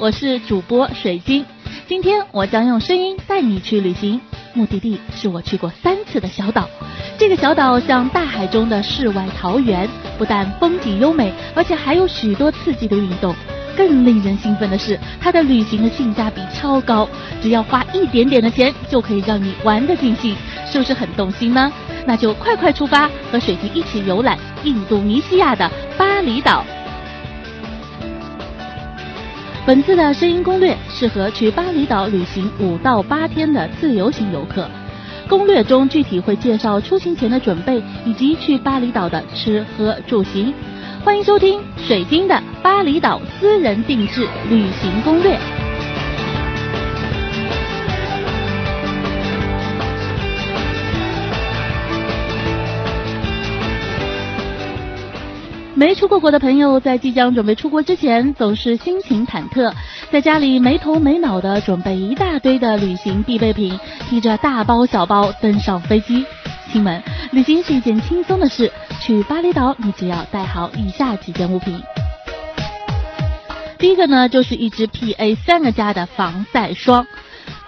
我是主播水晶。今天我将用声音带你去旅行，目的地是我去过三次的小岛。这个小岛像大海中的世外桃源，不但风景优美，而且还有许多刺激的运动。更令人兴奋的是，它的旅行的性价比超高，只要花一点点的钱就可以让你玩得尽兴，是不是很动心呢？那就快快出发，和水晶一起游览印度尼西亚的巴厘岛。本次的声音攻略适合去巴厘岛旅行五到八天的自由行游客。攻略中具体会介绍出行前的准备以及去巴厘岛的吃喝住行。欢迎收听水晶的巴厘岛私人定制旅行攻略。没出过国的朋友，在即将准备出国之前，总是心情忐忑，在家里没头没脑的准备一大堆的旅行必备品，提着大包小包登上飞机。亲们，旅行是一件轻松的事，去巴厘岛你只要带好以下几件物品。第一个呢，就是一支 PA 三个加的防晒霜。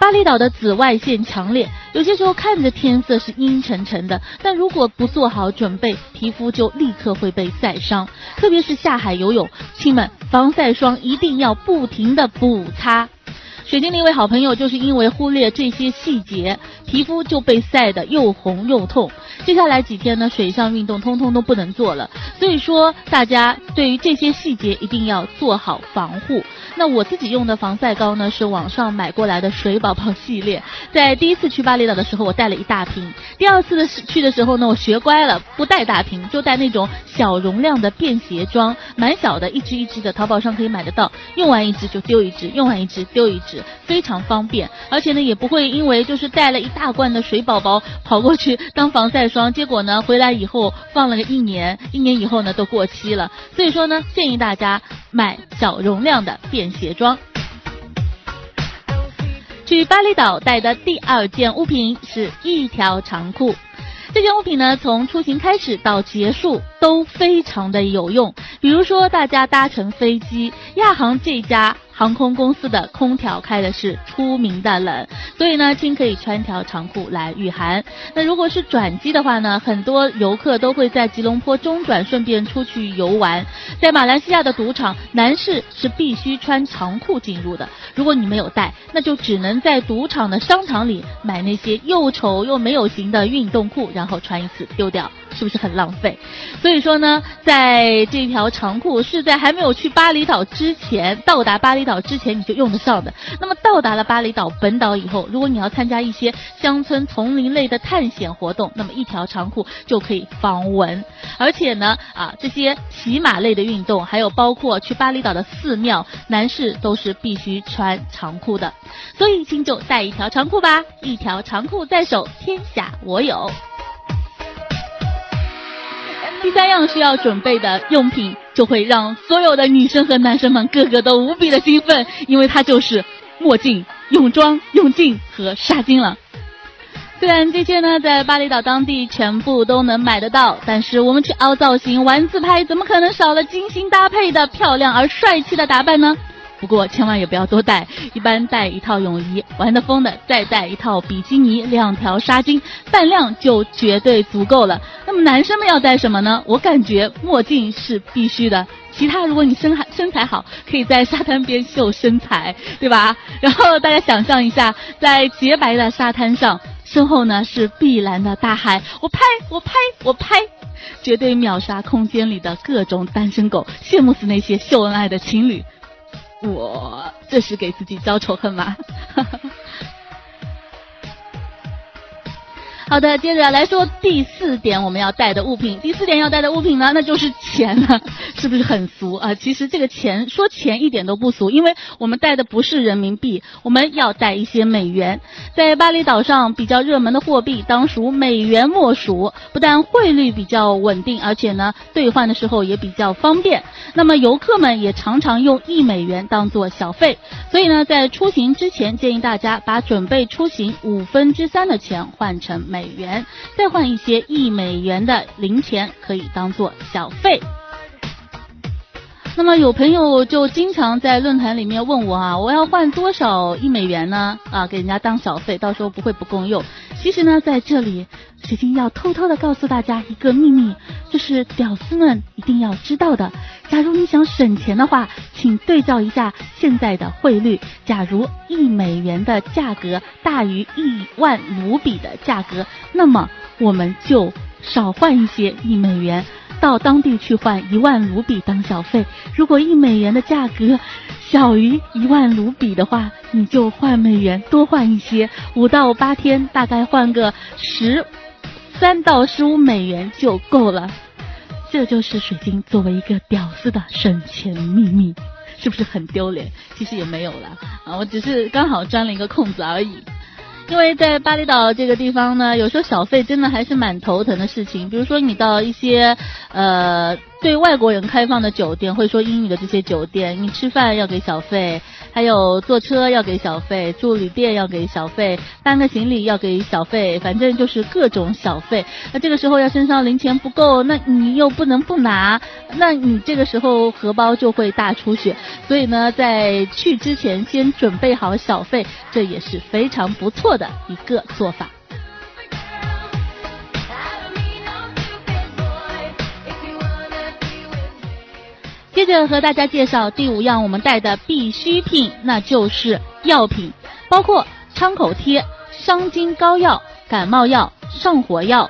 巴厘岛的紫外线强烈，有些时候看着天色是阴沉沉的，但如果不做好准备，皮肤就立刻会被晒伤。特别是下海游泳，亲们，防晒霜一定要不停的补擦。水晶的一位好朋友就是因为忽略这些细节，皮肤就被晒得又红又痛。接下来几天呢，水上运动通通都不能做了。所以说，大家对于这些细节一定要做好防护。那我自己用的防晒膏呢，是网上买过来的水宝宝系列。在第一次去巴厘岛的时候，我带了一大瓶；第二次的去的时候呢，我学乖了，不带大瓶，就带那种小容量的便携装，蛮小的，一支一支的，淘宝上可以买得到。用完一支就丢一支，用完一支丢一支，非常方便。而且呢，也不会因为就是带了一大罐的水宝宝跑过去当防晒霜，结果呢回来以后放了个一年，一年以后呢都过期了。所以说呢，建议大家买小容量的便。携装。去巴厘岛带的第二件物品是一条长裤，这件物品呢，从出行开始到结束都非常的有用。比如说，大家搭乘飞机，亚航这家。航空公司的空调开的是出名的冷，所以呢，亲可以穿条长裤来御寒。那如果是转机的话呢，很多游客都会在吉隆坡中转，顺便出去游玩。在马来西亚的赌场，男士是必须穿长裤进入的。如果你没有带，那就只能在赌场的商场里买那些又丑又没有型的运动裤，然后穿一次丢掉。是不是很浪费？所以说呢，在这条长裤是在还没有去巴厘岛之前，到达巴厘岛之前你就用得上的。那么到达了巴厘岛本岛以后，如果你要参加一些乡村丛林类的探险活动，那么一条长裤就可以防蚊。而且呢，啊，这些骑马类的运动，还有包括去巴厘岛的寺庙，男士都是必须穿长裤的。所以请就带一条长裤吧，一条长裤在手，天下我有。第三样需要准备的用品，就会让所有的女生和男生们个个都无比的兴奋，因为它就是墨镜、泳装、泳镜和纱巾了。虽然这些呢在巴厘岛当地全部都能买得到，但是我们去凹造型、玩自拍，怎么可能少了精心搭配的漂亮而帅气的打扮呢？不过千万也不要多带，一般带一套泳衣，玩得疯的再带一套比基尼，两条纱巾，半量就绝对足够了。那么男生们要带什么呢？我感觉墨镜是必须的，其他如果你身身材好，可以在沙滩边秀身材，对吧？然后大家想象一下，在洁白的沙滩上，身后呢是碧蓝的大海，我拍我拍我拍，绝对秒杀空间里的各种单身狗，羡慕死那些秀恩爱的情侣。我这是给自己招仇恨吗？好的，接着来说第四点我们要带的物品。第四点要带的物品呢，那就是钱了，是不是很俗啊？其实这个钱说钱一点都不俗，因为我们带的不是人民币，我们要带一些美元。在巴厘岛上比较热门的货币当属美元莫属，不但汇率比较稳定，而且呢兑换的时候也比较方便。那么游客们也常常用一美元当做小费，所以呢在出行之前建议大家把准备出行五分之三的钱换成美。美元，再换一些一美元的零钱，可以当做小费。那么有朋友就经常在论坛里面问我啊，我要换多少一美元呢？啊，给人家当小费，到时候不会不够用。其实呢，在这里，水晶要偷偷的告诉大家一个秘密，就是屌丝们一定要知道的。假如你想省钱的话，请对照一下现在的汇率。假如一美元的价格大于一万卢比的价格，那么我们就少换一些一美元。到当地去换一万卢比当小费。如果一美元的价格小于一万卢比的话，你就换美元多换一些，五到八天大概换个十三到十五美元就够了。这就是水晶作为一个屌丝的省钱秘密，是不是很丢脸？其实也没有了啊，我只是刚好钻了一个空子而已。因为在巴厘岛这个地方呢，有时候小费真的还是蛮头疼的事情。比如说你到一些呃对外国人开放的酒店，会说英语的这些酒店，你吃饭要给小费。还有坐车要给小费，住旅店要给小费，搬个行李要给小费，反正就是各种小费。那这个时候要身上零钱不够，那你又不能不拿，那你这个时候荷包就会大出血。所以呢，在去之前先准备好小费，这也是非常不错的一个做法。接着和大家介绍第五样我们带的必需品，那就是药品，包括创口贴、伤筋膏药、感冒药、上火药、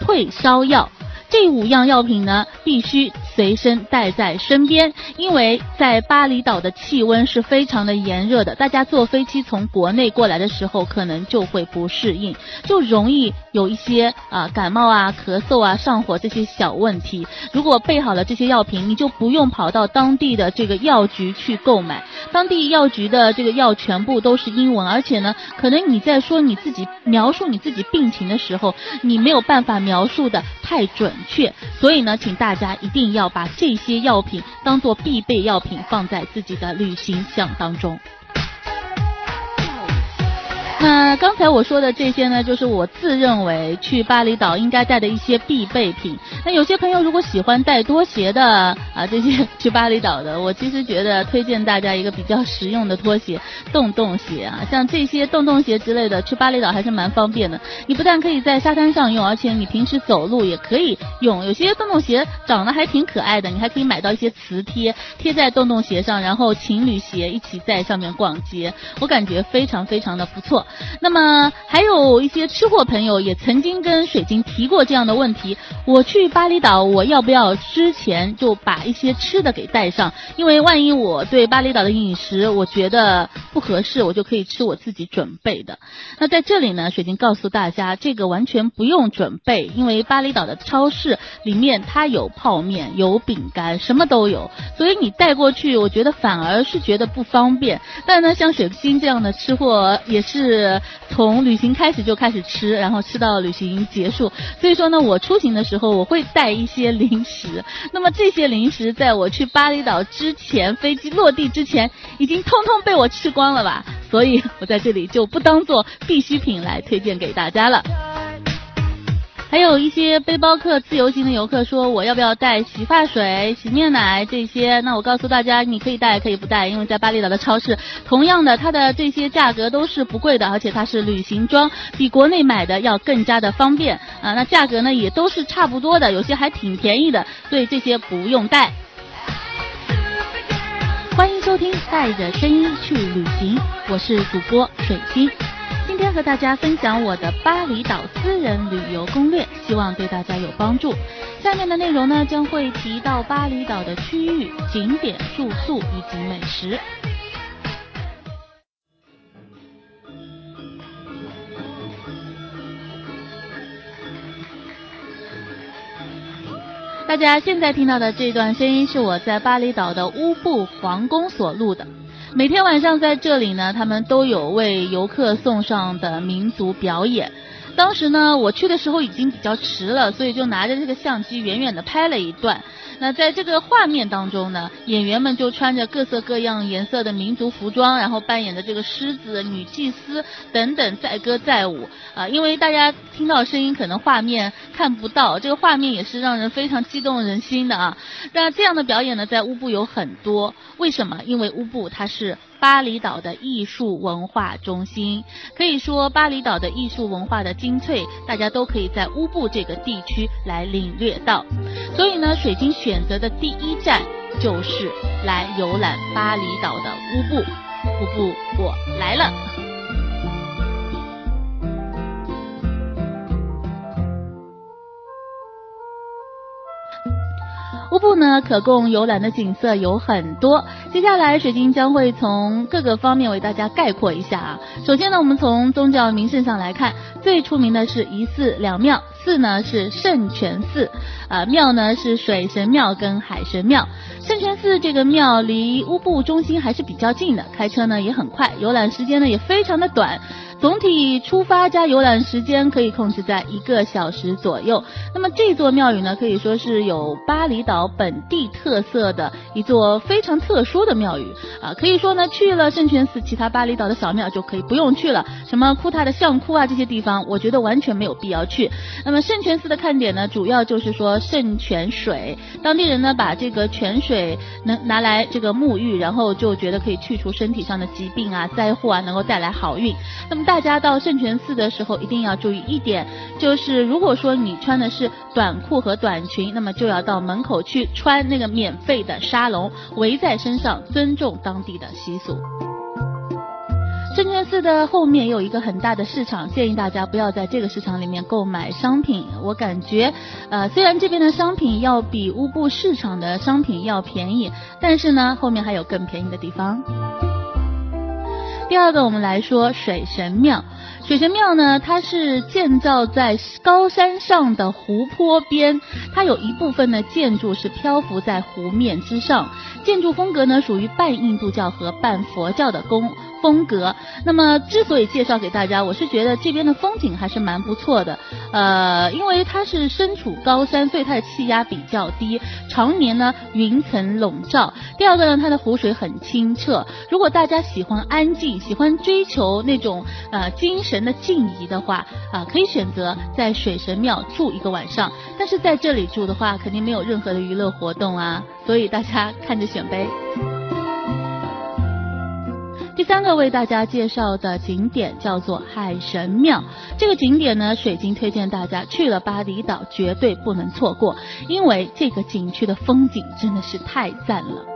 退烧药。这五样药品呢，必须。随身带在身边，因为在巴厘岛的气温是非常的炎热的，大家坐飞机从国内过来的时候，可能就会不适应，就容易有一些啊感冒啊、咳嗽啊、上火这些小问题。如果备好了这些药品，你就不用跑到当地的这个药局去购买，当地药局的这个药全部都是英文，而且呢，可能你在说你自己描述你自己病情的时候，你没有办法描述的太准确，所以呢，请大家一定要。要把这些药品当做必备药品放在自己的旅行箱当中。那刚才我说的这些呢，就是我自认为去巴厘岛应该带的一些必备品。那有些朋友如果喜欢带拖鞋的啊，这些去巴厘岛的，我其实觉得推荐大家一个比较实用的拖鞋——洞洞鞋啊。像这些洞洞鞋之类的，去巴厘岛还是蛮方便的。你不但可以在沙滩上用，而且你平时走路也可以用。有些洞洞鞋长得还挺可爱的，你还可以买到一些磁贴贴在洞洞鞋上，然后情侣鞋一起在上面逛街，我感觉非常非常的不错。那么还有一些吃货朋友也曾经跟水晶提过这样的问题：我去巴厘岛，我要不要之前就把一些吃的给带上？因为万一我对巴厘岛的饮食我觉得不合适，我就可以吃我自己准备的。那在这里呢，水晶告诉大家，这个完全不用准备，因为巴厘岛的超市里面它有泡面、有饼干，什么都有，所以你带过去，我觉得反而是觉得不方便。但呢，像水晶这样的吃货也是。是从旅行开始就开始吃，然后吃到旅行结束。所以说呢，我出行的时候我会带一些零食。那么这些零食在我去巴厘岛之前，飞机落地之前，已经通通被我吃光了吧？所以我在这里就不当做必需品来推荐给大家了。还有一些背包客、自由行的游客说，我要不要带洗发水、洗面奶这些？那我告诉大家，你可以带，可以不带，因为在巴厘岛的超市，同样的，它的这些价格都是不贵的，而且它是旅行装，比国内买的要更加的方便啊。那价格呢，也都是差不多的，有些还挺便宜的，所以这些不用带。欢迎收听《带着声音去旅行》，我是主播水晶。今天和大家分享我的巴厘岛私人旅游攻略希望对大家有帮助。下面的内容呢将会提到巴厘岛的区域景点住宿以及美食。大家现在听到的这段声音是我在巴厘岛的乌布皇宫所录的。每天晚上在这里呢，他们都有为游客送上的民族表演。当时呢，我去的时候已经比较迟了，所以就拿着这个相机远远的拍了一段。那在这个画面当中呢，演员们就穿着各色各样颜色的民族服装，然后扮演的这个狮子、女祭司等等载歌载舞啊。因为大家听到声音，可能画面看不到，这个画面也是让人非常激动人心的啊。那这样的表演呢，在乌布有很多，为什么？因为乌布它是。巴厘岛的艺术文化中心，可以说巴厘岛的艺术文化的精粹，大家都可以在乌布这个地区来领略到。所以呢，水晶选择的第一站就是来游览巴厘岛的乌布。乌布，我来了。乌布呢，可供游览的景色有很多。接下来，水晶将会从各个方面为大家概括一下啊。首先呢，我们从宗教名胜上来看，最出名的是一寺两庙，寺呢是圣泉寺，啊庙呢是水神庙跟海神庙。圣泉寺这个庙离乌布中心还是比较近的，开车呢也很快，游览时间呢也非常的短。总体出发加游览时间可以控制在一个小时左右。那么这座庙宇呢，可以说是有巴厘岛本地特色的一座非常特殊的庙宇啊。可以说呢，去了圣泉寺，其他巴厘岛的小庙就可以不用去了。什么库塔的相窟啊这些地方，我觉得完全没有必要去。那那么圣泉寺的看点呢，主要就是说圣泉水，当地人呢把这个泉水能拿来这个沐浴，然后就觉得可以去除身体上的疾病啊、灾祸啊，能够带来好运。那么。大家到圣泉寺的时候一定要注意一点，就是如果说你穿的是短裤和短裙，那么就要到门口去穿那个免费的沙龙围在身上，尊重当地的习俗。证券寺的后面有一个很大的市场，建议大家不要在这个市场里面购买商品。我感觉，呃，虽然这边的商品要比乌布市场的商品要便宜，但是呢，后面还有更便宜的地方。第二个，我们来说水神庙。水神庙呢，它是建造在高山上的湖泊边，它有一部分的建筑是漂浮在湖面之上，建筑风格呢属于半印度教和半佛教的宫。风格，那么之所以介绍给大家，我是觉得这边的风景还是蛮不错的，呃，因为它是身处高山，所以它的气压比较低，常年呢云层笼罩。第二个呢，它的湖水很清澈。如果大家喜欢安静，喜欢追求那种呃精神的静怡的话，啊，可以选择在水神庙住一个晚上。但是在这里住的话，肯定没有任何的娱乐活动啊，所以大家看着选呗。第三个为大家介绍的景点叫做海神庙。这个景点呢，水晶推荐大家去了巴厘岛绝对不能错过，因为这个景区的风景真的是太赞了。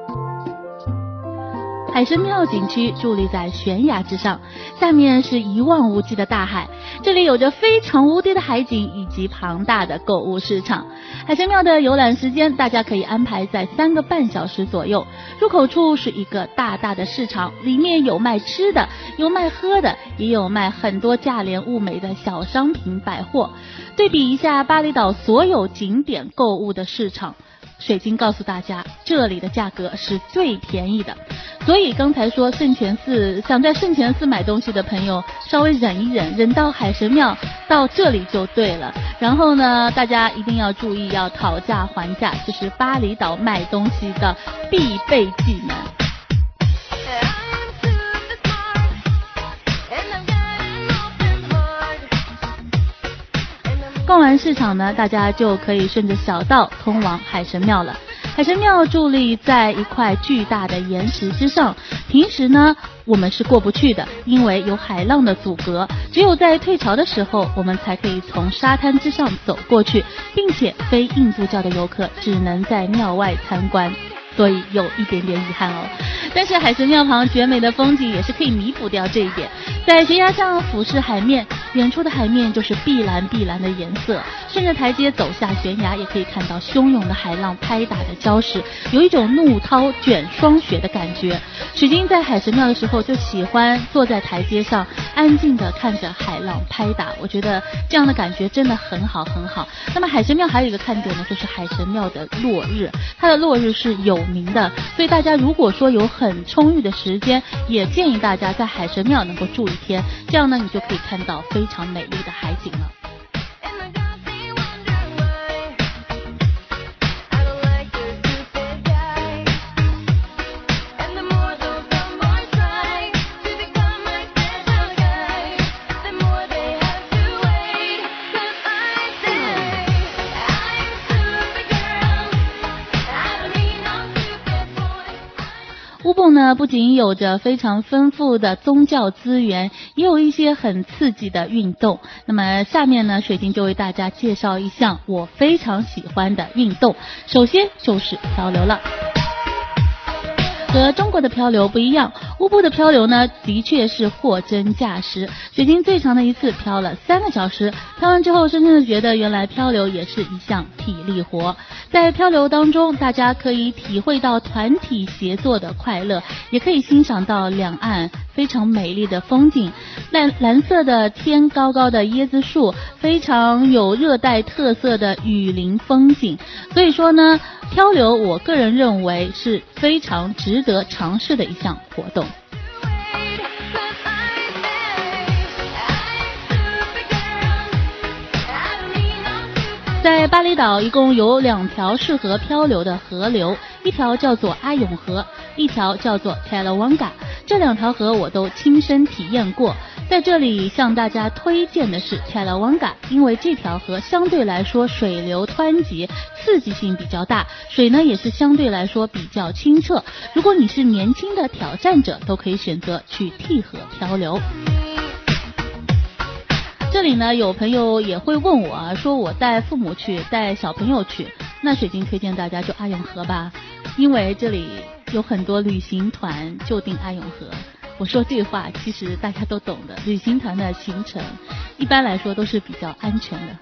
海神庙景区伫立在悬崖之上，下面是一望无际的大海。这里有着非常无敌的海景以及庞大的购物市场。海神庙的游览时间，大家可以安排在三个半小时左右。入口处是一个大大的市场，里面有卖吃的，有卖喝的，也有卖很多价廉物美的小商品百货。对比一下巴厘岛所有景点购物的市场。水晶告诉大家，这里的价格是最便宜的，所以刚才说圣泉寺想在圣泉寺买东西的朋友，稍微忍一忍，忍到海神庙到这里就对了。然后呢，大家一定要注意，要讨价还价，这是巴厘岛卖东西的必备技能。逛完市场呢，大家就可以顺着小道通往海神庙了。海神庙伫立在一块巨大的岩石之上，平时呢我们是过不去的，因为有海浪的阻隔。只有在退潮的时候，我们才可以从沙滩之上走过去，并且非印度教的游客只能在庙外参观。所以有一点点遗憾哦，但是海神庙旁绝美的风景也是可以弥补掉这一点。在悬崖上俯视海面，远处的海面就是碧蓝碧蓝的颜色。顺着台阶走下悬崖，也可以看到汹涌的海浪拍打着礁石，有一种怒涛卷霜雪的感觉。水晶在海神庙的时候就喜欢坐在台阶上，安静的看着海浪拍打，我觉得这样的感觉真的很好很好。那么海神庙还有一个看点呢，就是海神庙的落日，它的落日是有名的，所以大家如果说有很充裕的时间，也建议大家在海神庙能够住一天，这样呢你就可以看到非常美丽的海景了。乌布呢，不仅有着非常丰富的宗教资源，也有一些很刺激的运动。那么下面呢，水晶就为大家介绍一项我非常喜欢的运动，首先就是漂流了。和中国的漂流不一样，乌布的漂流呢，的确是货真价实。水晶最长的一次漂了三个小时，漂完之后，深深的觉得原来漂流也是一项体力活。在漂流当中，大家可以体会到团体协作的快乐，也可以欣赏到两岸非常美丽的风景，蓝蓝色的天，高高的椰子树，非常有热带特色的雨林风景。所以说呢，漂流我个人认为是非常值得尝试的一项活动。在巴厘岛，一共有两条适合漂流的河流，一条叫做阿勇河，一条叫做 Telawanga。这两条河我都亲身体验过。在这里向大家推荐的是 Telawanga，因为这条河相对来说水流湍急，刺激性比较大，水呢也是相对来说比较清澈。如果你是年轻的挑战者，都可以选择去替河漂流。这里呢，有朋友也会问我啊，说我带父母去，带小朋友去，那水晶推荐大家就阿永河吧，因为这里有很多旅行团就订阿永河。我说这话其实大家都懂的，旅行团的行程一般来说都是比较安全的。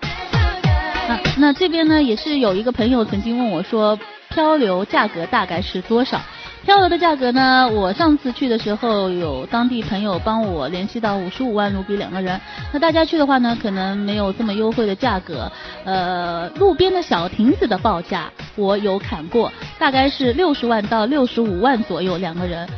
那那这边呢，也是有一个朋友曾经问我说，漂流价格大概是多少？漂流的价格呢？我上次去的时候，有当地朋友帮我联系到五十五万卢比两个人。那大家去的话呢，可能没有这么优惠的价格。呃，路边的小亭子的报价我有砍过，大概是六十万到六十五万左右两个人。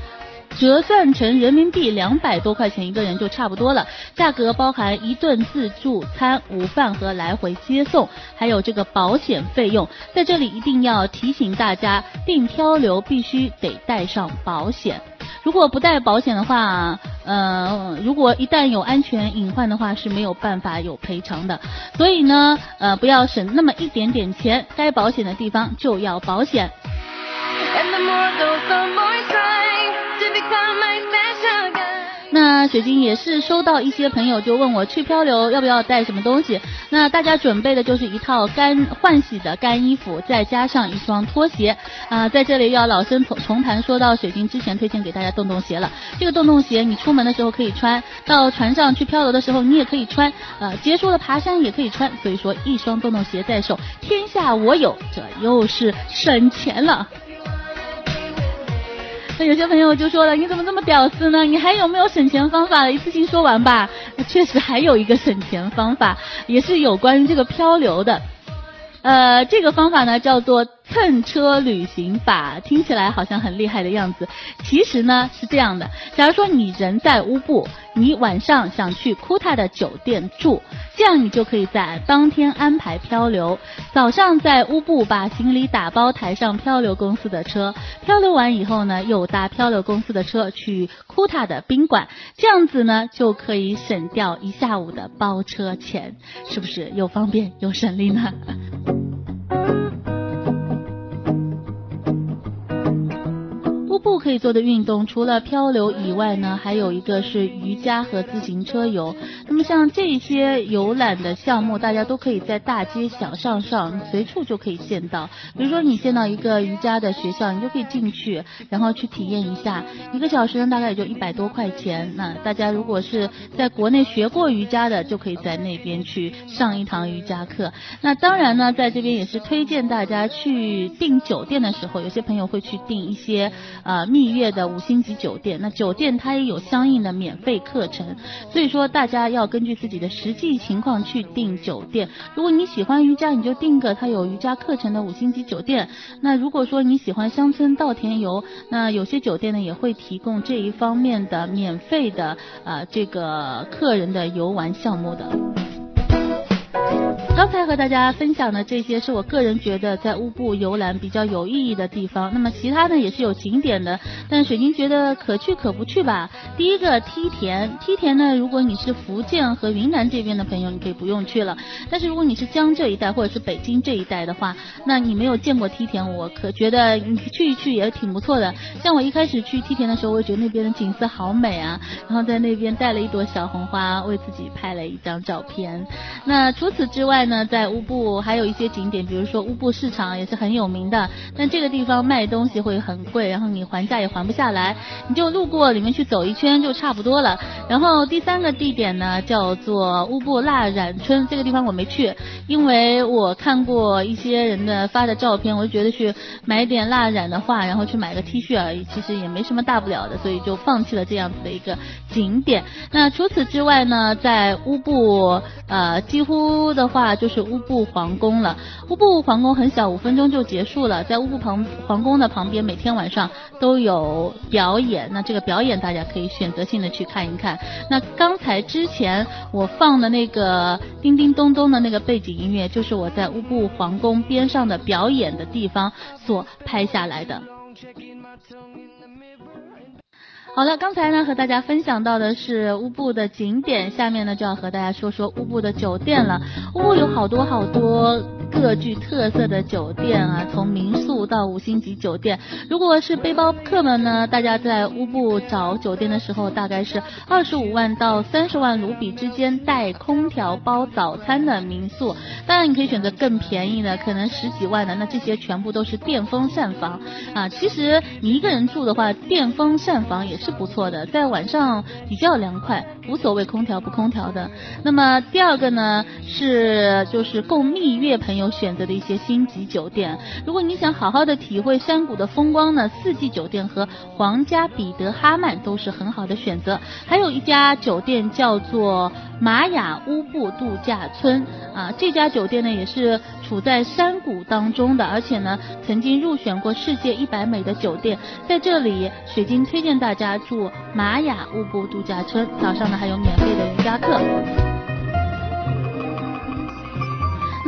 折算成人民币两百多块钱一个人就差不多了，价格包含一顿自助餐、午饭和来回接送，还有这个保险费用。在这里一定要提醒大家，订漂流必须得带上保险，如果不带保险的话，呃，如果一旦有安全隐患的话是没有办法有赔偿的。所以呢，呃，不要省那么一点点钱，该保险的地方就要保险。那水晶也是收到一些朋友就问我去漂流要不要带什么东西，那大家准备的就是一套干换洗的干衣服，再加上一双拖鞋。啊，在这里要老生重重谈说到水晶之前推荐给大家洞洞鞋了，这个洞洞鞋你出门的时候可以穿，到船上去漂流的时候你也可以穿，呃结束了爬山也可以穿，所以说一双洞洞鞋在手，天下我有，这又是省钱了。那有些朋友就说了，你怎么这么屌丝呢？你还有没有省钱方法了？一次性说完吧。确实还有一个省钱方法，也是有关于这个漂流的。呃，这个方法呢叫做蹭车旅行法，听起来好像很厉害的样子。其实呢是这样的，假如说你人在乌布，你晚上想去库塔的酒店住，这样你就可以在当天安排漂流。早上在乌布把行李打包抬上漂流公司的车，漂流完以后呢，又搭漂流公司的车去库塔的宾馆，这样子呢就可以省掉一下午的包车钱，是不是又方便又省力呢？不可以做的运动，除了漂流以外呢，还有一个是瑜伽和自行车游。那么像这些游览的项目，大家都可以在大街小巷上随处就可以见到。比如说你见到一个瑜伽的学校，你就可以进去，然后去体验一下。一个小时呢，大概也就一百多块钱。那大家如果是在国内学过瑜伽的，就可以在那边去上一堂瑜伽课。那当然呢，在这边也是推荐大家去订酒店的时候，有些朋友会去订一些。呃蜜月的五星级酒店，那酒店它也有相应的免费课程，所以说大家要根据自己的实际情况去订酒店。如果你喜欢瑜伽，你就订个它有瑜伽课程的五星级酒店。那如果说你喜欢乡村稻田游，那有些酒店呢也会提供这一方面的免费的呃这个客人的游玩项目的。刚才和大家分享的这些是我个人觉得在乌布游览比较有意义的地方。那么其他呢也是有景点的，但水晶觉得可去可不去吧。第一个梯田，梯田呢，如果你是福建和云南这边的朋友，你可以不用去了。但是如果你是江浙一带或者是北京这一带的话，那你没有见过梯田，我可觉得你去一去也挺不错的。像我一开始去梯田的时候，我也觉得那边的景色好美啊，然后在那边带了一朵小红花，为自己拍了一张照片。那除此此之外，呢，在乌布还有一些景点，比如说乌布市场也是很有名的，但这个地方卖东西会很贵，然后你还价也还不下来，你就路过里面去走一圈就差不多了。然后第三个地点呢叫做乌布蜡染村，这个地方我没去，因为我看过一些人的发的照片，我就觉得去买点蜡染的画，然后去买个 T 恤而已，其实也没什么大不了的，所以就放弃了这样子的一个景点。那除此之外呢，在乌布呃几乎的话。就是乌布皇宫了。乌布皇宫很小，五分钟就结束了。在乌布旁皇宫的旁边，每天晚上都有表演。那这个表演大家可以选择性的去看一看。那刚才之前我放的那个叮叮咚咚的那个背景音乐，就是我在乌布皇宫边上的表演的地方所拍下来的。好了，刚才呢和大家分享到的是乌布的景点，下面呢就要和大家说说乌布的酒店了。乌布有好多好多。各具特色的酒店啊，从民宿到五星级酒店。如果是背包客们呢，大家在乌布找酒店的时候，大概是二十五万到三十万卢比之间，带空调包早餐的民宿。当然，你可以选择更便宜的，可能十几万的，那这些全部都是电风扇房啊。其实你一个人住的话，电风扇房也是是不错的，在晚上比较凉快，无所谓空调不空调的。那么第二个呢，是就是供蜜月朋友。选择的一些星级酒店，如果你想好好的体会山谷的风光呢，四季酒店和皇家彼得哈曼都是很好的选择。还有一家酒店叫做玛雅乌布度假村啊，这家酒店呢也是处在山谷当中的，而且呢曾经入选过世界一百美的酒店。在这里，水晶推荐大家住玛雅乌布度假村，早上呢还有免费的瑜伽课。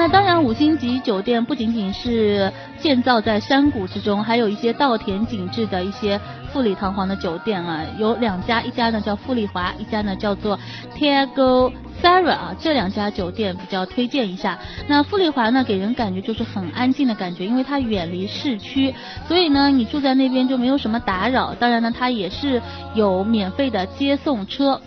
那当然，五星级酒店不仅仅是建造在山谷之中，还有一些稻田景致的一些富丽堂皇的酒店啊，有两家，一家呢叫富丽华，一家呢叫做 Tiago Sara 啊，这两家酒店比较推荐一下。那富丽华呢，给人感觉就是很安静的感觉，因为它远离市区，所以呢，你住在那边就没有什么打扰。当然呢，它也是有免费的接送车。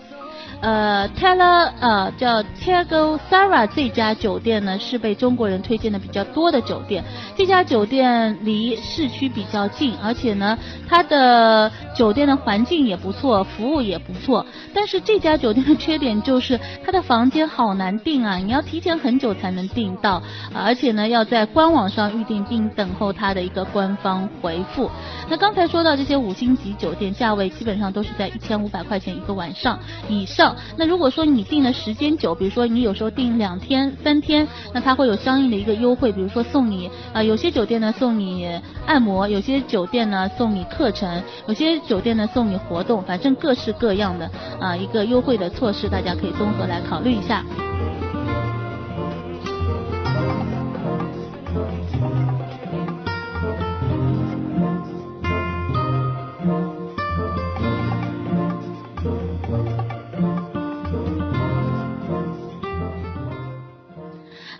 呃 t e l e r 呃叫 tigo Sara 这家酒店呢是被中国人推荐的比较多的酒店。这家酒店离市区比较近，而且呢它的酒店的环境也不错，服务也不错。但是这家酒店的缺点就是它的房间好难订啊，你要提前很久才能订到，而且呢要在官网上预订并等候它的一个官方回复。那刚才说到这些五星级酒店，价位基本上都是在一千五百块钱一个晚上以上。那如果说你订的时间久，比如说你有时候订两天、三天，那它会有相应的一个优惠，比如说送你啊，有些酒店呢送你按摩，有些酒店呢送你课程，有些酒店呢送你活动，反正各式各样的啊一个优惠的措施，大家可以综合来考虑一下。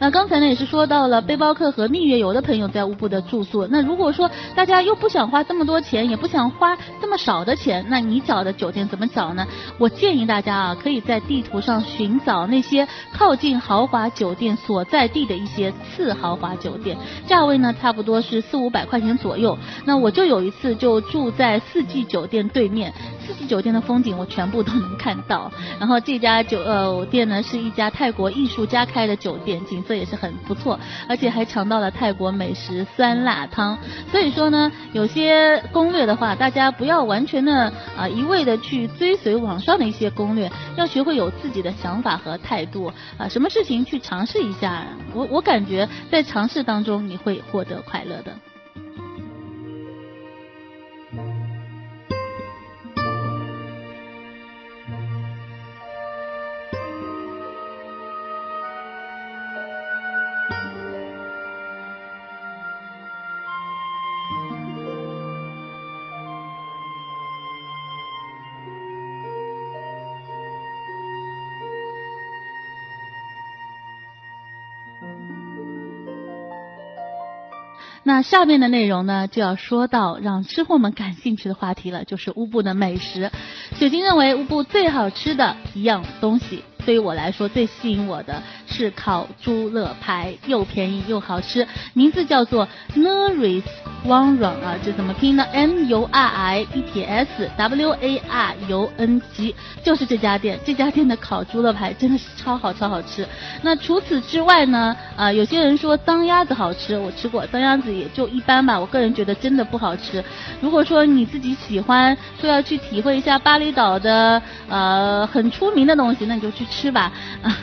那刚才呢也是说到了背包客和蜜月游的朋友在乌布的住宿。那如果说大家又不想花这么多钱，也不想花这么少的钱，那你找的酒店怎么找呢？我建议大家啊，可以在地图上寻找那些靠近豪华酒店所在地的一些次豪华酒店，价位呢差不多是四五百块钱左右。那我就有一次就住在四季酒店对面，四季酒店的风景我全部都能看到。然后这家酒呃店呢是一家泰国艺术家开的酒店，景色也是很不错，而且还尝到了泰国美食酸辣汤。所以说呢，有些攻略的话，大家不要完全的啊一味的去追随网上的一些攻略，要学会有自己的想法和态度啊，什么事情去尝试一下。我我感觉在尝试当中你会获得快乐的。那下面的内容呢，就要说到让吃货们感兴趣的话题了，就是乌布的美食。雪晶认为乌布最好吃的一样东西，对于我来说最吸引我的是烤猪肋排，又便宜又好吃，名字叫做 Nuris。汪软啊，这怎么拼呢？M U R I E T S W A R U N G，就是这家店。这家店的烤猪肋排真的是超好超好吃。那除此之外呢？啊，有些人说脏鸭子好吃，我吃过，脏鸭子也就一般吧。我个人觉得真的不好吃。如果说你自己喜欢，说要去体会一下巴厘岛的呃很出名的东西，那你就去吃吧。啊。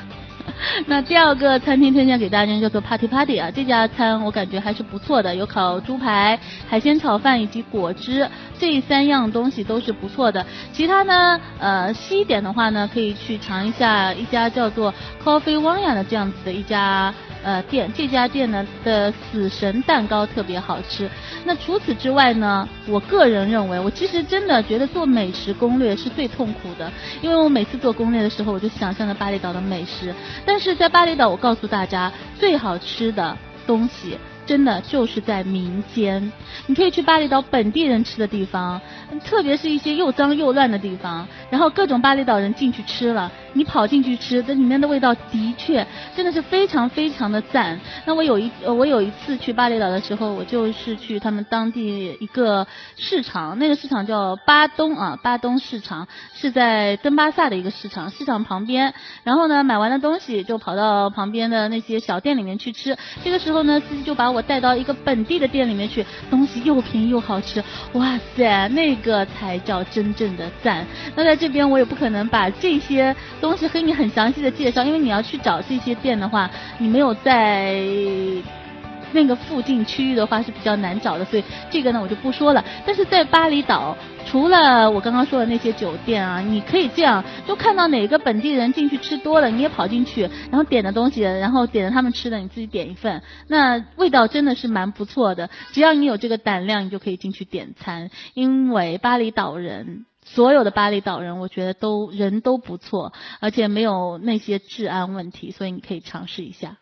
那第二个餐厅推荐给大家叫做 Party Party 啊，这家餐我感觉还是不错的，有烤猪排、海鲜炒饭以及果汁，这三样东西都是不错的。其他呢，呃，西点的话呢，可以去尝一下一家叫做 Coffee Wanya 的这样子的一家。呃，店这家店呢的死神蛋糕特别好吃。那除此之外呢，我个人认为，我其实真的觉得做美食攻略是最痛苦的，因为我每次做攻略的时候，我就想象着巴厘岛的美食。但是在巴厘岛，我告诉大家，最好吃的东西。真的就是在民间，你可以去巴厘岛本地人吃的地方，特别是一些又脏又乱的地方，然后各种巴厘岛人进去吃了，你跑进去吃，这里面的味道的确真的是非常非常的赞。那我有一我有一次去巴厘岛的时候，我就是去他们当地一个市场，那个市场叫巴东啊，巴东市场是在登巴萨的一个市场，市场旁边。然后呢，买完了东西就跑到旁边的那些小店里面去吃。这个时候呢，司机就把我。带到一个本地的店里面去，东西又便宜又好吃，哇塞，那个才叫真正的赞。那在这边我也不可能把这些东西和你很详细的介绍，因为你要去找这些店的话，你没有在。那个附近区域的话是比较难找的，所以这个呢我就不说了。但是在巴厘岛，除了我刚刚说的那些酒店啊，你可以这样，就看到哪个本地人进去吃多了，你也跑进去，然后点的东西，然后点着他们吃的，你自己点一份，那味道真的是蛮不错的。只要你有这个胆量，你就可以进去点餐，因为巴厘岛人，所有的巴厘岛人，我觉得都人都不错，而且没有那些治安问题，所以你可以尝试一下。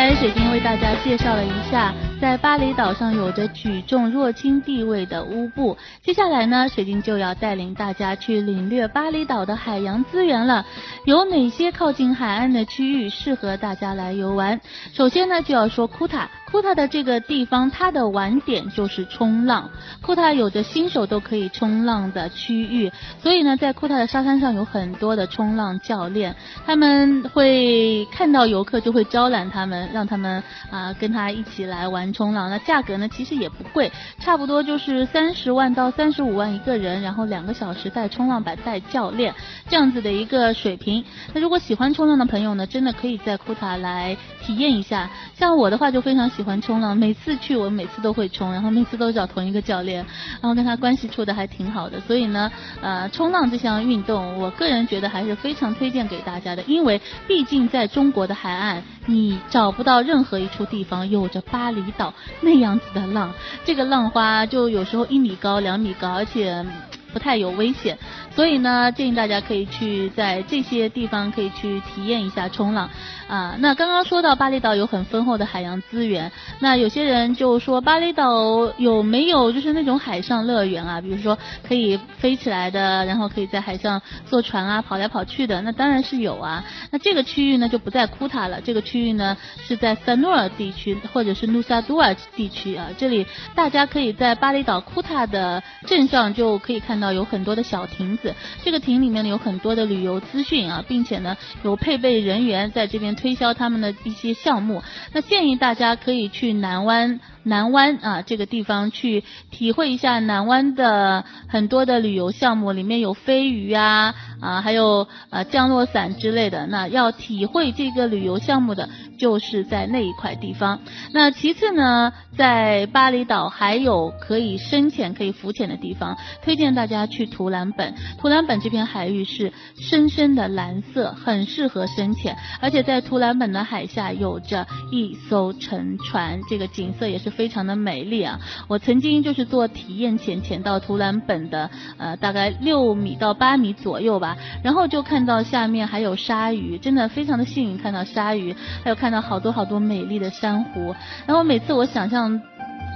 才水晶为大家介绍了一下，在巴厘岛上有着举重若轻地位的乌布。接下来呢，水晶就要带领大家去领略巴厘岛的海洋资源了。有哪些靠近海岸的区域适合大家来游玩？首先呢，就要说库塔。库塔的这个地方，它的玩点就是冲浪。库塔有着新手都可以冲浪的区域，所以呢，在库塔的沙滩上有很多的冲浪教练，他们会看到游客就会招揽他们，让他们啊跟他一起来玩冲浪。那价格呢，其实也不贵，差不多就是三十万到三十五万一个人，然后两个小时带冲浪板带教练这样子的一个水平。那如果喜欢冲浪的朋友呢，真的可以在库塔来体验一下。像我的话就非常喜。欢冲浪，每次去我每次都会冲，然后每次都找同一个教练，然后跟他关系处的还挺好的。所以呢，呃，冲浪这项运动，我个人觉得还是非常推荐给大家的，因为毕竟在中国的海岸，你找不到任何一处地方有着巴厘岛那样子的浪。这个浪花就有时候一米高、两米高，而且。不太有危险。所以呢，建议大家可以去在这些地方可以去体验一下冲浪啊。那刚刚说到巴厘岛有很丰厚的海洋资源，那有些人就说巴厘岛有没有就是那种海上乐园啊？比如说可以飞起来的，然后可以在海上坐船啊跑来跑去的，那当然是有啊。那这个区域呢就不在库塔了，这个区域呢是在萨诺尔地区或者是努萨杜尔地区啊。这里大家可以在巴厘岛库塔的镇上就可以看到有很多的小亭子。这个亭里面呢有很多的旅游资讯啊，并且呢有配备人员在这边推销他们的一些项目。那建议大家可以去南湾。南湾啊，这个地方去体会一下南湾的很多的旅游项目，里面有飞鱼啊啊，还有呃降落伞之类的。那要体会这个旅游项目的，就是在那一块地方。那其次呢，在巴厘岛还有可以深潜、可以浮潜的地方，推荐大家去图兰本。图兰本这片海域是深深的蓝色，很适合深潜。而且在图兰本的海下有着一艘沉船，这个景色也是。非常的美丽啊！我曾经就是做体验潜，潜到图兰本的呃大概六米到八米左右吧，然后就看到下面还有鲨鱼，真的非常的幸运看到鲨鱼，还有看到好多好多美丽的珊瑚，然后每次我想象。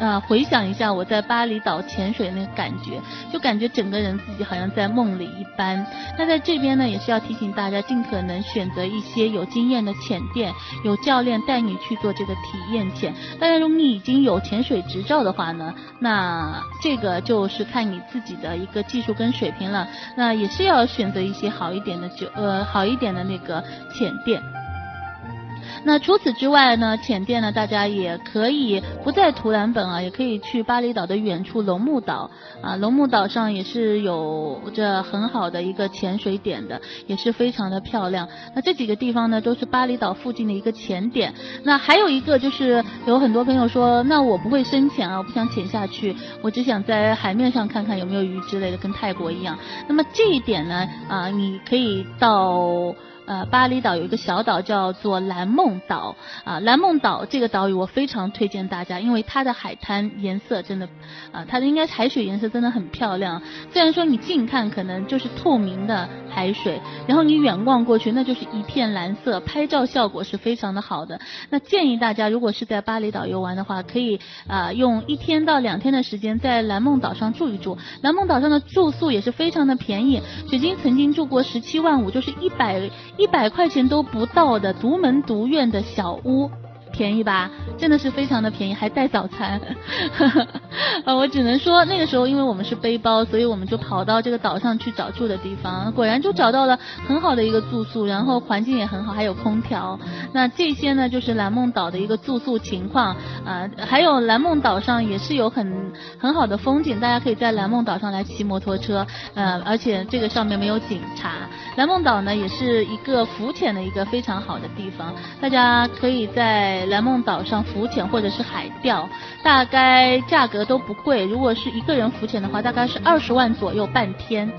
啊，回想一下我在巴厘岛潜水那个感觉，就感觉整个人自己好像在梦里一般。那在这边呢，也是要提醒大家，尽可能选择一些有经验的潜店，有教练带你去做这个体验潜。当然，如果你已经有潜水执照的话呢，那这个就是看你自己的一个技术跟水平了。那也是要选择一些好一点的酒，呃，好一点的那个潜店。那除此之外呢，浅店呢，大家也可以不在图兰本啊，也可以去巴厘岛的远处龙目岛啊，龙目岛上也是有着很好的一个潜水点的，也是非常的漂亮。那这几个地方呢，都是巴厘岛附近的一个潜点。那还有一个就是有很多朋友说，那我不会深潜啊，我不想潜下去，我只想在海面上看看有没有鱼之类的，跟泰国一样。那么这一点呢，啊，你可以到。呃，巴厘岛有一个小岛叫做蓝梦岛啊，蓝梦岛这个岛屿我非常推荐大家，因为它的海滩颜色真的啊，它的应该海水颜色真的很漂亮。虽然说你近看可能就是透明的海水，然后你远望过去那就是一片蓝色，拍照效果是非常的好的。那建议大家如果是在巴厘岛游玩的话，可以啊用一天到两天的时间在蓝梦岛上住一住。蓝梦岛上的住宿也是非常的便宜，水晶曾经住过十七万五，就是一百。一百块钱都不到的独门独院的小屋。便宜吧，真的是非常的便宜，还带早餐。呃，我只能说那个时候，因为我们是背包，所以我们就跑到这个岛上去找住的地方，果然就找到了很好的一个住宿，然后环境也很好，还有空调。那这些呢，就是蓝梦岛的一个住宿情况啊。还有蓝梦岛上也是有很很好的风景，大家可以在蓝梦岛上来骑摩托车。呃，而且这个上面没有警察。蓝梦岛呢，也是一个浮潜的一个非常好的地方，大家可以在。蓝梦岛上浮潜或者是海钓，大概价格都不贵。如果是一个人浮潜的话，大概是二十万左右半天，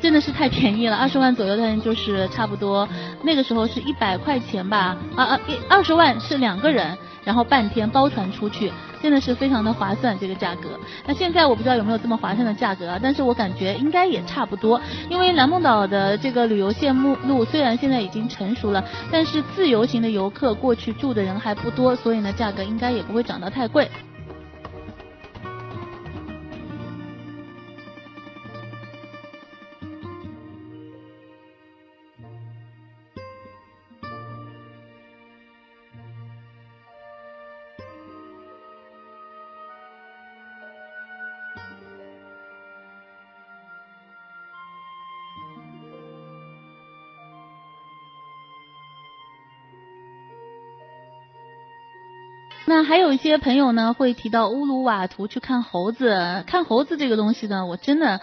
真的是太便宜了。二十万左右的就是差不多，那个时候是一百块钱吧，啊啊，一二十万是两个人，然后半天包船出去。真的是非常的划算，这个价格。那现在我不知道有没有这么划算的价格啊，但是我感觉应该也差不多。因为蓝梦岛的这个旅游线目录虽然现在已经成熟了，但是自由行的游客过去住的人还不多，所以呢价格应该也不会涨得太贵。还有一些朋友呢，会提到乌鲁瓦图去看猴子。看猴子这个东西呢，我真的，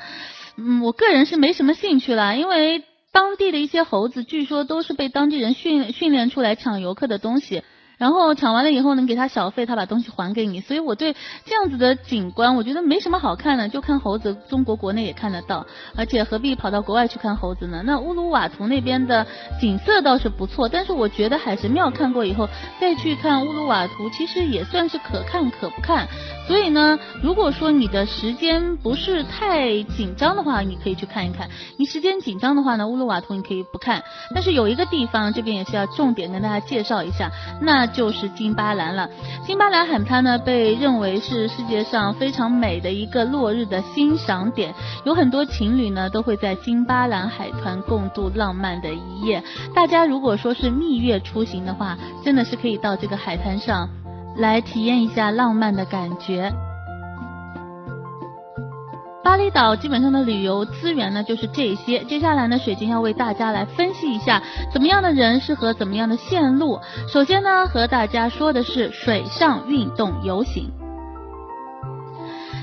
嗯，我个人是没什么兴趣了，因为当地的一些猴子，据说都是被当地人训训练出来抢游客的东西。然后抢完了以后能给他小费，他把东西还给你。所以我对这样子的景观，我觉得没什么好看的，就看猴子，中国国内也看得到，而且何必跑到国外去看猴子呢？那乌鲁瓦图那边的景色倒是不错，但是我觉得海神庙看过以后再去看乌鲁瓦图，其实也算是可看可不看。所以呢，如果说你的时间不是太紧张的话，你可以去看一看；你时间紧张的话呢，乌鲁瓦图你可以不看。但是有一个地方，这边也是要重点跟大家介绍一下，那就是金巴兰了。金巴兰海滩呢，被认为是世界上非常美的一个落日的欣赏点，有很多情侣呢都会在金巴兰海滩共度浪漫的一夜。大家如果说是蜜月出行的话，真的是可以到这个海滩上。来体验一下浪漫的感觉。巴厘岛基本上的旅游资源呢就是这些。接下来呢，水晶要为大家来分析一下，怎么样的人适合怎么样的线路。首先呢，和大家说的是水上运动游行。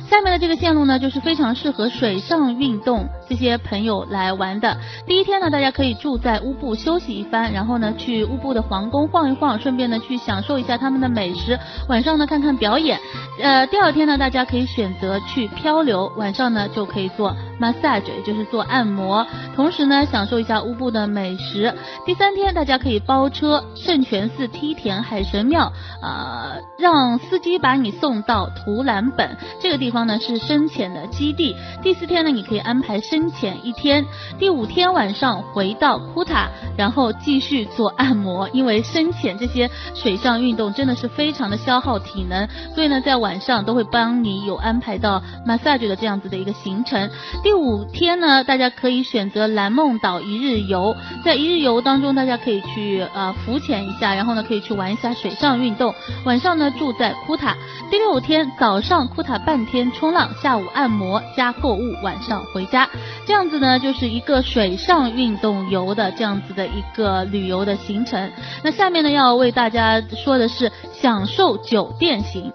下面的这个线路呢，就是非常适合水上运动这些朋友来玩的。第一天呢，大家可以住在乌布休息一番，然后呢去乌布的皇宫晃一晃，顺便呢去享受一下他们的美食。晚上呢看看表演。呃，第二天呢，大家可以选择去漂流，晚上呢就可以做 massage，也就是做按摩，同时呢享受一下乌布的美食。第三天，大家可以包车圣泉寺梯田海神庙，呃，让司机把你送到图兰本这个地方。呢是深潜的基地。第四天呢，你可以安排深深潜一天。第五天晚上回到库塔，然后继续做按摩。因为深潜这些水上运动真的是非常的消耗体能，所以呢，在晚上都会帮你有安排到 massage 的这样子的一个行程。第五天呢，大家可以选择蓝梦岛一日游。在一日游当中，大家可以去呃浮潜一下，然后呢可以去玩一下水上运动。晚上呢住在库塔。第六天早上库塔半天。冲浪，下午按摩加购物，晚上回家，这样子呢就是一个水上运动游的这样子的一个旅游的行程。那下面呢要为大家说的是享受酒店型。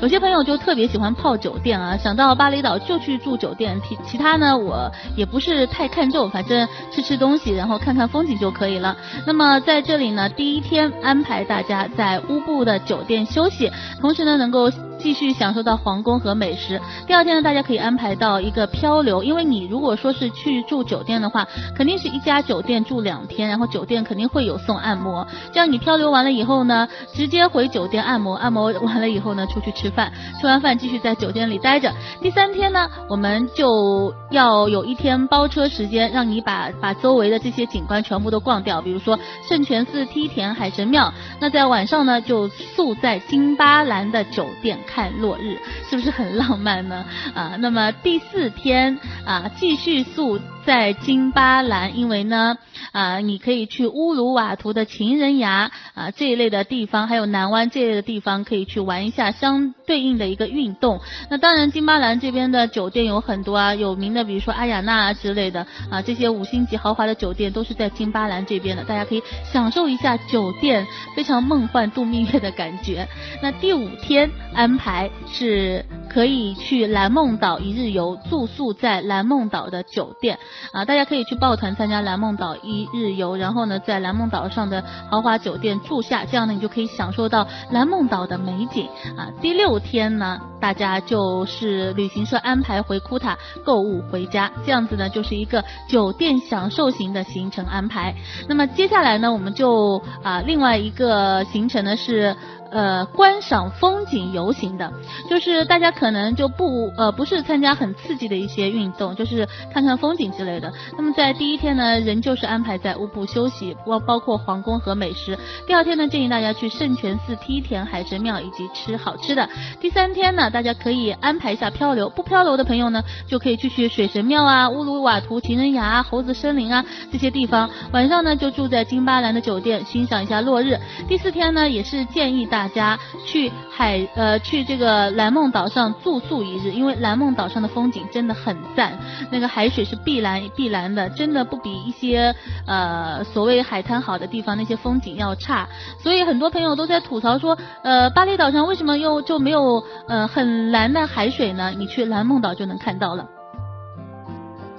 有些朋友就特别喜欢泡酒店啊，想到巴厘岛就去住酒店，其其他呢我也不是太看重，反正吃吃东西，然后看看风景就可以了。那么在这里呢，第一天安排大家在乌布的酒店休息，同时呢能够。继续享受到皇宫和美食。第二天呢，大家可以安排到一个漂流，因为你如果说是去住酒店的话，肯定是一家酒店住两天，然后酒店肯定会有送按摩。这样你漂流完了以后呢，直接回酒店按摩，按摩完了以后呢，出去吃饭，吃完饭继续在酒店里待着。第三天呢，我们就要有一天包车时间，让你把把周围的这些景观全部都逛掉，比如说圣泉寺、梯田海神庙。那在晚上呢，就宿在金巴兰的酒店。看落日是不是很浪漫呢？啊，那么第四天啊，继续宿在金巴兰，因为呢啊，你可以去乌鲁瓦图的情人崖啊这一类的地方，还有南湾这类的地方，可以去玩一下相对应的一个运动。那当然，金巴兰这边的酒店有很多啊，有名的，比如说阿雅娜之类的啊，这些五星级豪华的酒店都是在金巴兰这边的，大家可以享受一下酒店非常梦幻度蜜月的感觉。那第五天安。排是可以去蓝梦岛一日游，住宿在蓝梦岛的酒店啊，大家可以去抱团参加蓝梦岛一日游，然后呢，在蓝梦岛上的豪华酒店住下，这样呢，你就可以享受到蓝梦岛的美景啊。第六天呢，大家就是旅行社安排回库塔购物回家，这样子呢，就是一个酒店享受型的行程安排。那么接下来呢，我们就啊，另外一个行程呢是。呃，观赏风景游行的，就是大家可能就不呃不是参加很刺激的一些运动，就是看看风景之类的。那么在第一天呢，仍旧是安排在乌布休息，包包括皇宫和美食。第二天呢，建议大家去圣泉寺、梯田海神庙以及吃好吃的。第三天呢，大家可以安排一下漂流，不漂流的朋友呢，就可以去去水神庙啊、乌鲁瓦图情人崖、猴子森林啊这些地方。晚上呢，就住在金巴兰的酒店，欣赏一下落日。第四天呢，也是建议大。大家去海呃去这个蓝梦岛上住宿一日，因为蓝梦岛上的风景真的很赞，那个海水是碧蓝碧蓝的，真的不比一些呃所谓海滩好的地方那些风景要差。所以很多朋友都在吐槽说，呃巴厘岛上为什么又就没有呃很蓝的海水呢？你去蓝梦岛就能看到了。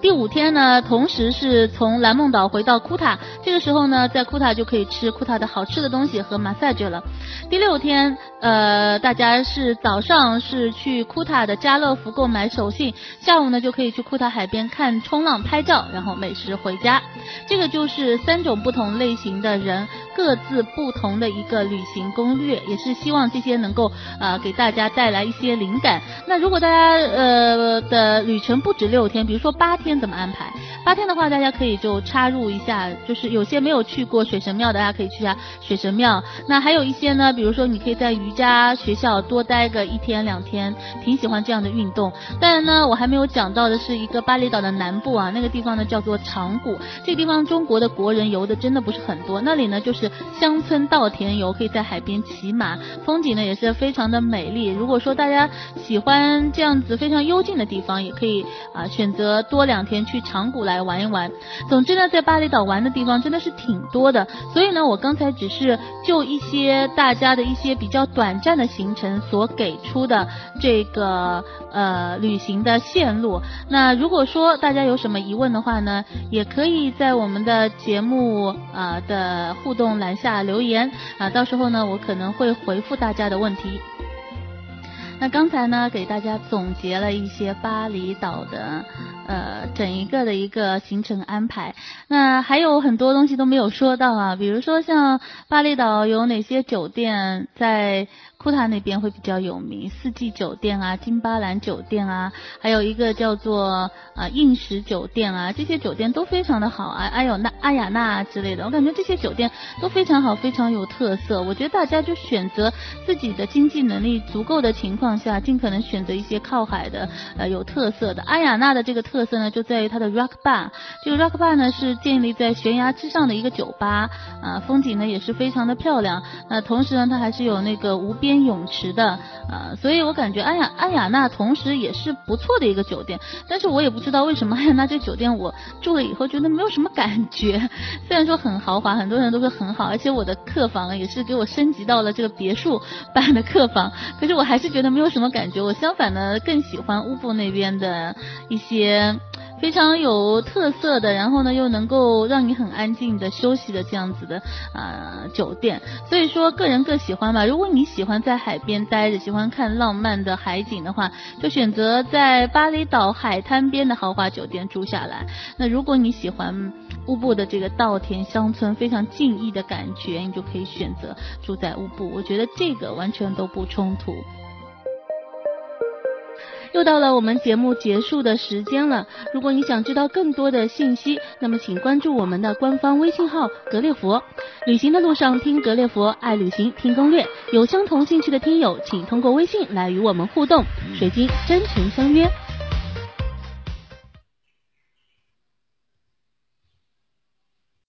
第五天呢，同时是从蓝梦岛回到库塔，这个时候呢，在库塔就可以吃库塔的好吃的东西和 massage 了。第六天，呃，大家是早上是去库塔的家乐福购买手信，下午呢就可以去库塔海边看冲浪、拍照，然后美食回家。这个就是三种不同类型的人各自不同的一个旅行攻略，也是希望这些能够呃给大家带来一些灵感。那如果大家呃的旅程不止六天，比如说八天。怎么安排？八天的话，大家可以就插入一下，就是有些没有去过水神庙的，大家可以去下水神庙。那还有一些呢，比如说你可以在瑜伽学校多待个一天两天，挺喜欢这样的运动。当然呢，我还没有讲到的是一个巴厘岛的南部啊，那个地方呢叫做长谷，这个地方中国的国人游的真的不是很多。那里呢就是乡村稻田游，可以在海边骑马，风景呢也是非常的美丽。如果说大家喜欢这样子非常幽静的地方，也可以啊选择多两。天去长谷来玩一玩。总之呢，在巴厘岛玩的地方真的是挺多的。所以呢，我刚才只是就一些大家的一些比较短暂的行程所给出的这个呃旅行的线路。那如果说大家有什么疑问的话呢，也可以在我们的节目啊的互动栏下留言啊，到时候呢，我可能会回复大家的问题。那刚才呢，给大家总结了一些巴厘岛的。呃，整一个的一个行程安排，那还有很多东西都没有说到啊，比如说像巴厘岛有哪些酒店在。库塔那边会比较有名，四季酒店啊，金巴兰酒店啊，还有一个叫做啊印石酒店啊，这些酒店都非常的好啊，还有那阿雅娜之类的，我感觉这些酒店都非常好，非常有特色。我觉得大家就选择自己的经济能力足够的情况下，尽可能选择一些靠海的呃有特色的。阿雅娜的这个特色呢，就在于它的 rock bar，这个 rock bar 呢是建立在悬崖之上的一个酒吧啊，风景呢也是非常的漂亮。那同时呢，它还是有那个无边。泳池的呃，所以我感觉安雅安雅娜同时也是不错的一个酒店，但是我也不知道为什么安雅娜这酒店我住了以后觉得没有什么感觉，虽然说很豪华，很多人都说很好，而且我的客房也是给我升级到了这个别墅版的客房，可是我还是觉得没有什么感觉，我相反呢更喜欢乌布那边的一些。非常有特色的，然后呢又能够让你很安静的休息的这样子的啊酒店，所以说个人各喜欢吧。如果你喜欢在海边待着，喜欢看浪漫的海景的话，就选择在巴厘岛海滩边的豪华酒店住下来。那如果你喜欢乌布的这个稻田乡村非常静谧的感觉，你就可以选择住在乌布。我觉得这个完全都不冲突。又到了我们节目结束的时间了。如果你想知道更多的信息，那么请关注我们的官方微信号“格列佛”。旅行的路上听格列佛，爱旅行听攻略。有相同兴趣的听友，请通过微信来与我们互动。水晶真诚相约。